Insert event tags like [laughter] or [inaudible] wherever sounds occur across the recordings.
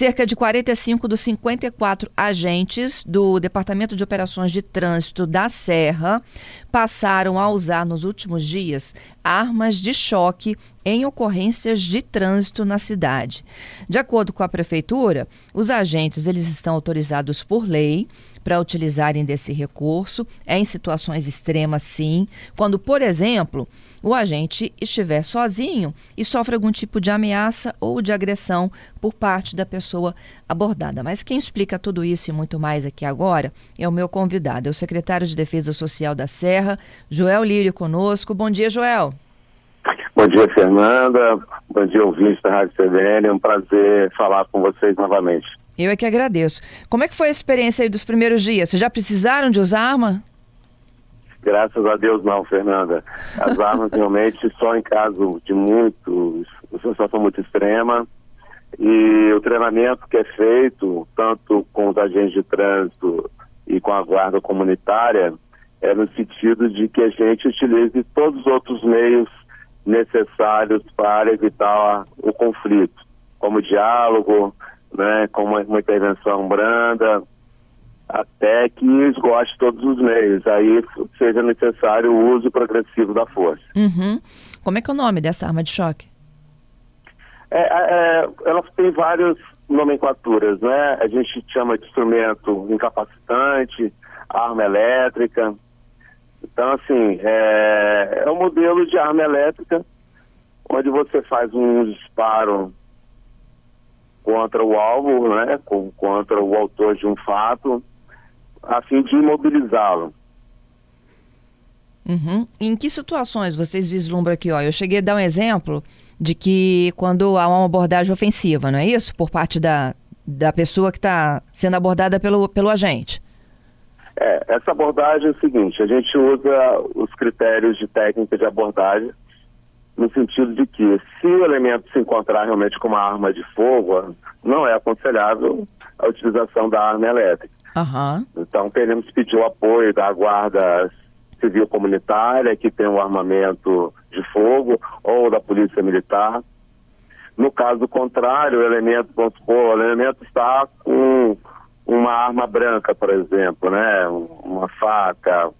Cerca de 45 dos 54 agentes do Departamento de Operações de Trânsito da Serra passaram a usar nos últimos dias armas de choque em ocorrências de trânsito na cidade. De acordo com a prefeitura, os agentes eles estão autorizados por lei para utilizarem desse recurso, é em situações extremas sim, quando, por exemplo, o agente estiver sozinho e sofre algum tipo de ameaça ou de agressão por parte da pessoa abordada. Mas quem explica tudo isso e muito mais aqui agora é o meu convidado, é o secretário de Defesa Social da Serra, Joel Lírio conosco. Bom dia, Joel. Bom dia, Fernanda. Bom dia, ouvintes da Rádio CBN. É um prazer falar com vocês novamente. Eu é que agradeço. Como é que foi a experiência aí dos primeiros dias? Vocês já precisaram de usar arma? Graças a Deus não, Fernanda. As [laughs] armas realmente só em caso de muito, situação muito extrema. E o treinamento que é feito, tanto com os agentes de trânsito e com a guarda comunitária, é no sentido de que a gente utilize todos os outros meios necessários para evitar o conflito, como diálogo, né, como uma intervenção branda, até que esgote todos os meios. Aí seja necessário o uso progressivo da força. Uhum. Como é que é o nome dessa arma de choque? É, é, ela tem várias nomenclaturas, né? A gente chama de instrumento incapacitante, arma elétrica. Então, assim, é, é um modelo de arma elétrica onde você faz um disparo contra o alvo, né, contra o autor de um fato, a fim de imobilizá-lo. Uhum. Em que situações vocês vislumbram aqui? Ó, eu cheguei a dar um exemplo de que quando há uma abordagem ofensiva, não é isso? Por parte da, da pessoa que está sendo abordada pelo, pelo agente. É, essa abordagem é o seguinte, a gente usa os critérios de técnica de abordagem no sentido de que se o elemento se encontrar realmente com uma arma de fogo, não é aconselhável a utilização da arma elétrica. Uhum. Então, teremos pedir o apoio da Guarda Civil Comunitária, que tem um armamento de fogo, ou da Polícia Militar. No caso contrário, o elemento, vamos supor, o elemento está com uma arma branca, por exemplo, né? uma faca,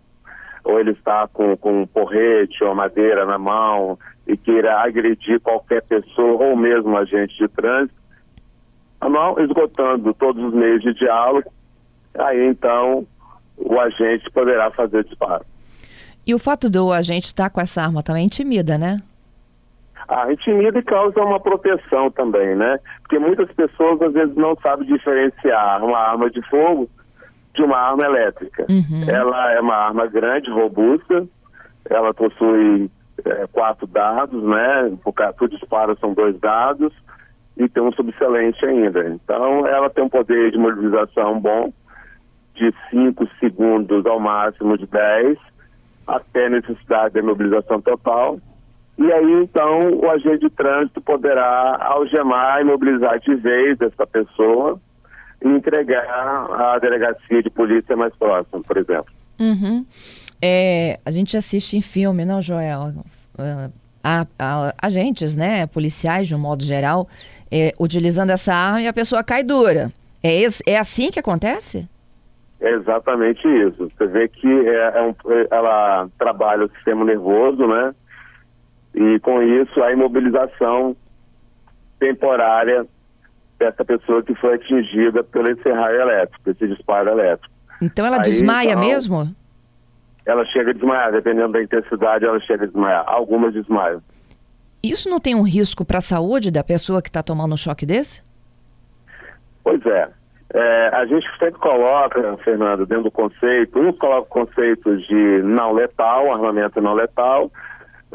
ou ele está com, com um porrete ou madeira na mão e queira agredir qualquer pessoa ou mesmo agente de trânsito, não esgotando todos os meios de diálogo, aí então o agente poderá fazer disparo. E o fato do agente estar com essa arma também intimida, né? Ah, intimida e causa uma proteção também, né? Porque muitas pessoas às vezes não sabem diferenciar uma arma de fogo de uma arma elétrica. Uhum. Ela é uma arma grande, robusta, ela possui é, quatro dados, né? Por, disparo são dois dados e tem um subcelente ainda. Então ela tem um poder de mobilização bom, de 5 segundos ao máximo de 10, até necessidade de mobilização total. E aí, então, o agente de trânsito poderá algemar e mobilizar de vez essa pessoa e entregar à delegacia de polícia mais próxima, por exemplo. Uhum. É, a gente assiste em filme, não, Joel? A, a, agentes, né, policiais, de um modo geral, é, utilizando essa arma e a pessoa cai dura. É, é assim que acontece? É exatamente isso. Você vê que é, é um, é, ela trabalha o sistema nervoso, né? E com isso a imobilização temporária dessa pessoa que foi atingida pelo esse raio elétrico, esse disparo elétrico. Então ela Aí, desmaia então, mesmo? Ela chega a desmaiar, dependendo da intensidade, ela chega a desmaiar. Algumas desmaiam. Isso não tem um risco para a saúde da pessoa que está tomando um choque desse? Pois é. É, a gente sempre coloca, Fernando, dentro do conceito, uns colocam conceitos de não letal, armamento não letal,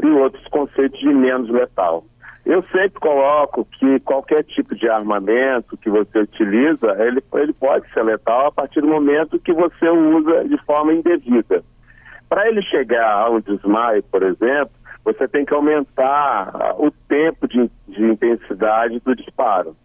e outros conceitos de menos letal. Eu sempre coloco que qualquer tipo de armamento que você utiliza, ele, ele pode ser letal a partir do momento que você usa de forma indevida. Para ele chegar ao desmaio, por exemplo, você tem que aumentar o tempo de, de intensidade do disparo.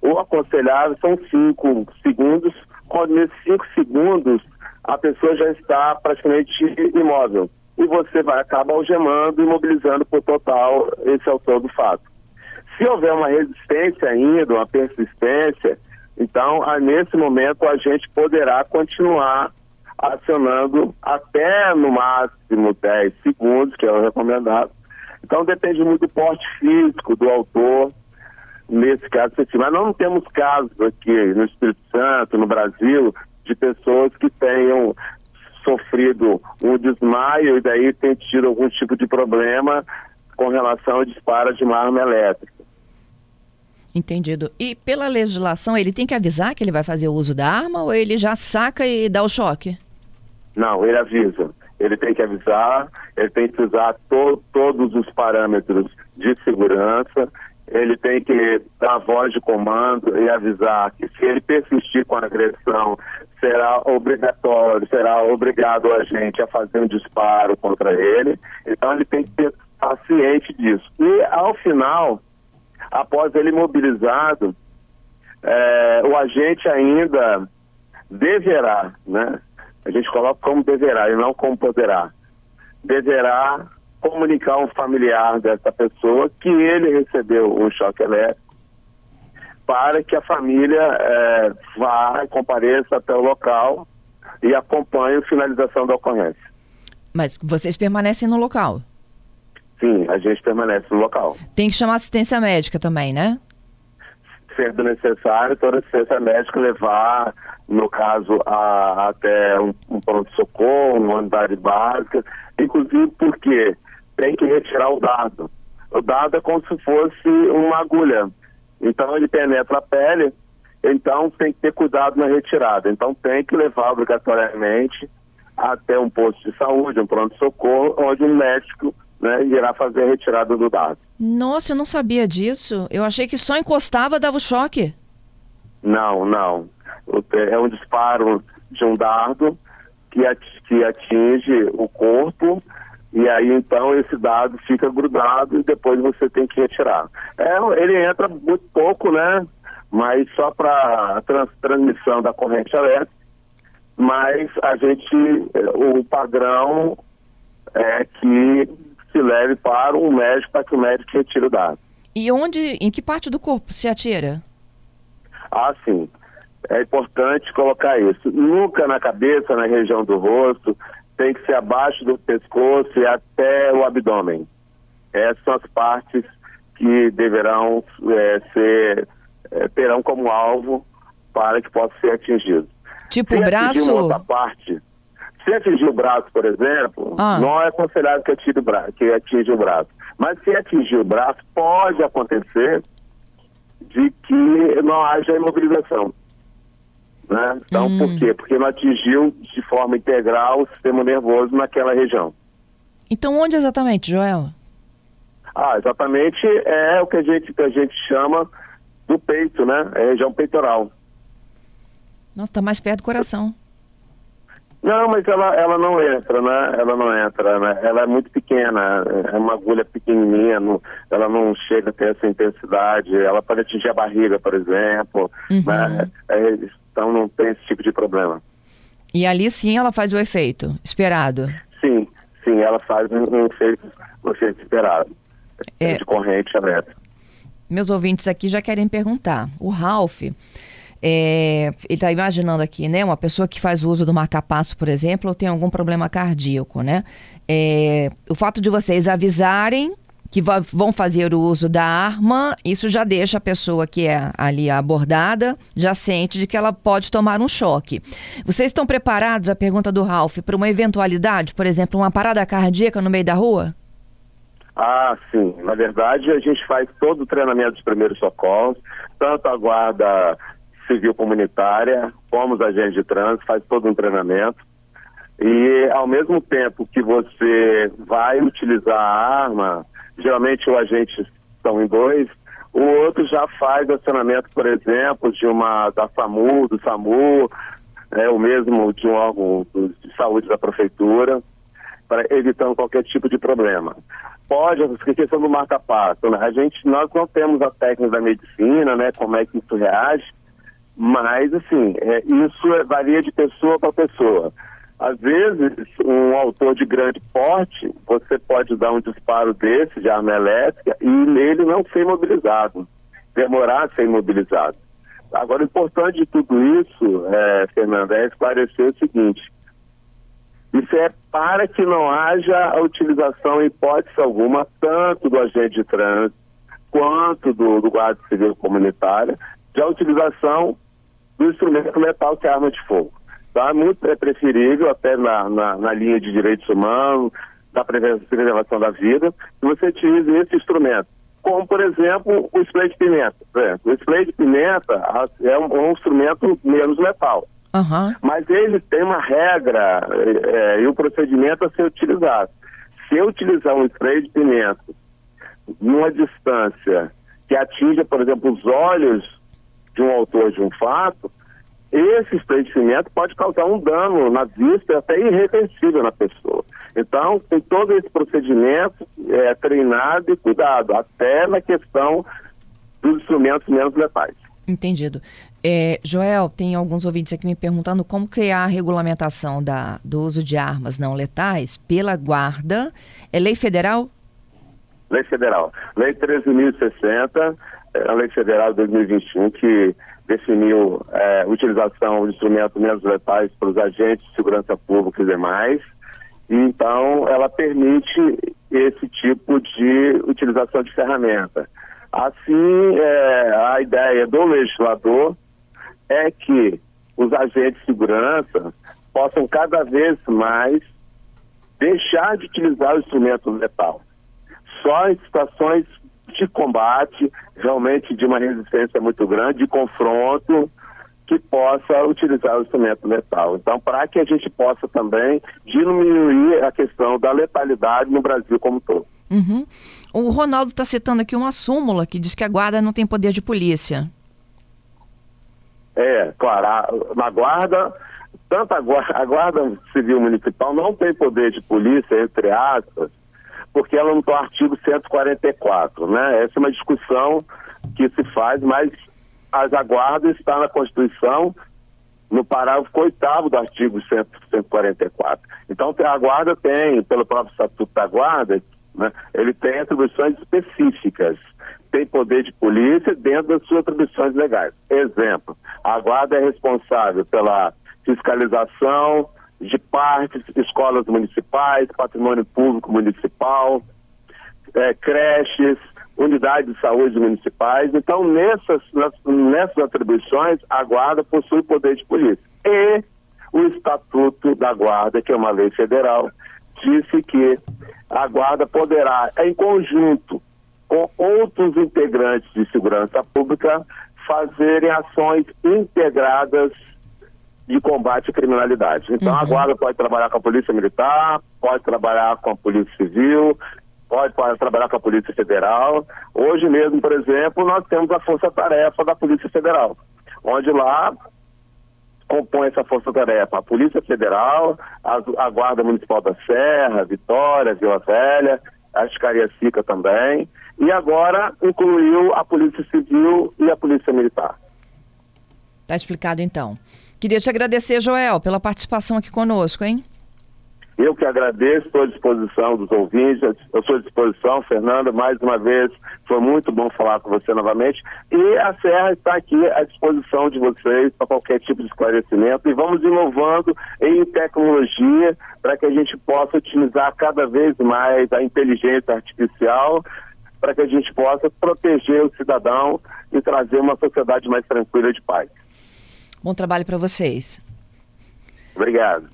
O aconselhável são cinco segundos, quando nesses cinco segundos a pessoa já está praticamente imóvel. E você vai acabar algemando e mobilizando por total esse autor do fato. Se houver uma resistência ainda, uma persistência, então, nesse momento, a gente poderá continuar acionando até no máximo 10 segundos, que é o recomendado. Então depende muito do porte físico do autor, nesse caso Mas não temos casos aqui no Espírito Santo, no Brasil, de pessoas que tenham sofrido um desmaio e daí tem tido algum tipo de problema com relação ao disparo de uma arma elétrica. Entendido. E pela legislação, ele tem que avisar que ele vai fazer o uso da arma ou ele já saca e dá o choque? Não, ele avisa. Ele tem que avisar, ele tem que usar to todos os parâmetros de segurança, ele tem que dar voz de comando e avisar que se ele persistir com a agressão, será obrigatório, será obrigado a gente a fazer um disparo contra ele. Então ele tem que ter ciente disso. E ao final, após ele mobilizado, é, o agente ainda deverá, né? A gente coloca como deverá e não como poderá. Deverá comunicar um familiar dessa pessoa que ele recebeu um choque elétrico para que a família é, vá compareça até o local e acompanhe a finalização da ocorrência. Mas vocês permanecem no local? Sim, a gente permanece no local. Tem que chamar assistência médica também, né? Sendo necessário, toda assistência médica levar no caso, a, até um, um pronto-socorro, uma unidade básica, inclusive porque tem que retirar o dado. O dado é como se fosse uma agulha. Então ele penetra a pele, então tem que ter cuidado na retirada. Então tem que levar obrigatoriamente até um posto de saúde, um pronto-socorro, onde um médico né, irá fazer a retirada do dado. Nossa, eu não sabia disso. Eu achei que só encostava dava o choque. Não, não é um disparo de um dardo que atinge o corpo e aí então esse dado fica grudado e depois você tem que retirar. É, ele entra muito pouco, né? Mas só para trans, transmissão da corrente elétrica, mas a gente, o padrão é que se leve para um médico para que o médico retire o dado. E onde, em que parte do corpo se atira? Ah, sim. É importante colocar isso. Nunca na cabeça, na região do rosto, tem que ser abaixo do pescoço e até o abdômen. Essas são as partes que deverão é, ser, é, terão como alvo para que possa ser atingido. Tipo o braço? outra parte, se atingir o braço, por exemplo, ah. não é aconselhado que atinja, o braço, que atinja o braço. Mas se atingir o braço, pode acontecer de que não haja imobilização. Né? Então, hum. por quê? Porque não atingiu de forma integral o sistema nervoso naquela região. Então, onde exatamente, Joel? Ah, exatamente é o que a gente, que a gente chama do peito, né? É a região peitoral. Nossa, está mais perto do coração. Não, mas ela, ela não entra, né? Ela não entra, né? Ela é muito pequena, é uma agulha pequenininha, não, ela não chega a ter essa intensidade. Ela pode atingir a barriga, por exemplo, uhum. né? É, então não tem esse tipo de problema. E ali sim ela faz o efeito esperado? Sim, sim, ela faz um, efeito, um efeito esperado, é... de corrente aberta. Meus ouvintes aqui já querem perguntar. O Ralph é, ele está imaginando aqui, né? Uma pessoa que faz uso do marcapasso, por exemplo, ou tem algum problema cardíaco, né? É, o fato de vocês avisarem que vão fazer o uso da arma, isso já deixa a pessoa que é ali abordada, já sente de que ela pode tomar um choque. Vocês estão preparados, a pergunta do Ralph, para uma eventualidade, por exemplo, uma parada cardíaca no meio da rua? Ah, sim. Na verdade, a gente faz todo o treinamento dos primeiros socorros, tanto a guarda civil comunitária, como os agentes de trânsito, faz todo um treinamento. E ao mesmo tempo que você vai utilizar a arma, geralmente o agente são em dois, o outro já faz acionamento, por exemplo, de uma da SAMU, do SAMU, é, o mesmo de um órgão de saúde da prefeitura, para evitando qualquer tipo de problema. Pode, a questão do marca-passo, né? a gente, nós não temos a técnica da medicina, né, como é que isso reage, mas, assim, é, isso é, varia de pessoa para pessoa. Às vezes, um autor de grande porte, você pode dar um disparo desse de arma elétrica e nele não ser imobilizado, demorar a ser imobilizado. Agora, o importante de tudo isso, é, Fernanda, é esclarecer o seguinte: isso é para que não haja a utilização, em hipótese alguma, tanto do agente de trânsito quanto do, do guarda civil comunitária, de utilização do instrumento letal que é a arma de fogo. Então é muito é preferível, até na, na, na, linha de direitos humanos, da preservação da vida, que você utilize esse instrumento. Como, por exemplo, o spray de pimenta. O spray de pimenta é um, um instrumento menos letal. Uhum. Mas ele tem uma regra é, e um procedimento a ser utilizado. Se eu utilizar um spray de pimenta numa distância que atinja, por exemplo, os olhos de um autor de um fato, esse pimenta pode causar um dano na vista até irreversível na pessoa. Então, tem todo esse procedimento é, treinado e cuidado, até na questão dos instrumentos menos letais. Entendido. É, Joel, tem alguns ouvintes aqui me perguntando como que é a regulamentação da, do uso de armas não letais pela guarda. É lei federal? Lei federal. Lei 13.060, é a lei federal de 2021 que definiu é, utilização de instrumentos menos letais para os agentes de segurança pública e demais. Então, ela permite esse tipo de utilização de ferramenta. Assim, é, a ideia do legislador é que os agentes de segurança possam cada vez mais deixar de utilizar o instrumento letal. Só em situações de combate, realmente de uma resistência muito grande, de confronto, que possa utilizar o instrumento letal. Então, para que a gente possa também diminuir a questão da letalidade no Brasil como um todo. Uhum. O Ronaldo está citando aqui uma súmula que diz que a guarda não tem poder de polícia. É, claro, a, na guarda, tanto a guarda, [laughs] a guarda Civil Municipal não tem poder de polícia, entre aspas, porque ela não está no artigo 144, né? Essa é uma discussão que se faz, mas a guarda está na Constituição, no parágrafo 8 do artigo 144. Então, a guarda tem, pelo próprio Estatuto da Guarda, né? Ele tem atribuições específicas, tem poder de polícia dentro das suas atribuições legais. Exemplo, a guarda é responsável pela fiscalização de parques, escolas municipais, patrimônio público municipal, é, creches, unidades de saúde municipais. Então, nessas, nessas atribuições, a guarda possui poder de polícia. E o Estatuto da Guarda, que é uma lei federal, disse que a Guarda poderá, em conjunto com outros integrantes de segurança pública, fazerem ações integradas de combate à criminalidade. Então, uhum. a Guarda pode trabalhar com a Polícia Militar, pode trabalhar com a Polícia Civil, pode, pode trabalhar com a Polícia Federal. Hoje mesmo, por exemplo, nós temos a Força Tarefa da Polícia Federal, onde lá compõe essa força-tarefa? A Polícia Federal, a, a, Guarda Municipal da Serra, Vitória, Vila Velha, a Sica também, e agora incluiu a Polícia Civil e a Polícia Militar. Está explicado então. Queria te agradecer, Joel, pela participação aqui conosco, hein? Eu que agradeço, estou à disposição dos ouvintes, eu sou à disposição, Fernanda, mais uma vez, foi muito bom falar com você novamente. E a Serra está aqui à disposição de vocês para qualquer tipo de esclarecimento e vamos inovando em tecnologia para que a gente possa utilizar cada vez mais a inteligência artificial para que a gente possa proteger o cidadão e trazer uma sociedade mais tranquila de paz. Bom trabalho para vocês. Obrigado.